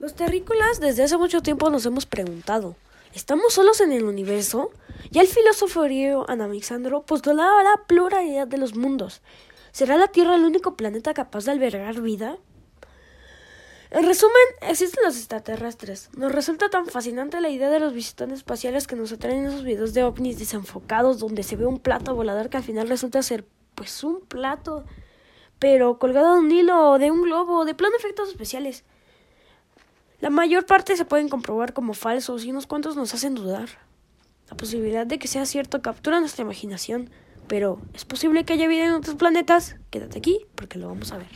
Los terrícolas desde hace mucho tiempo nos hemos preguntado, ¿estamos solos en el universo? Ya el filósofo griego Anamixandro postulaba la pluralidad de los mundos. ¿Será la Tierra el único planeta capaz de albergar vida? En resumen, existen los extraterrestres. Nos resulta tan fascinante la idea de los visitantes espaciales que nos atraen esos videos de ovnis desenfocados donde se ve un plato volador que al final resulta ser pues un plato, pero colgado de un hilo de un globo, de plano efectos especiales. La mayor parte se pueden comprobar como falsos y unos cuantos nos hacen dudar. La posibilidad de que sea cierto captura nuestra imaginación, pero ¿es posible que haya vida en otros planetas? Quédate aquí porque lo vamos a ver.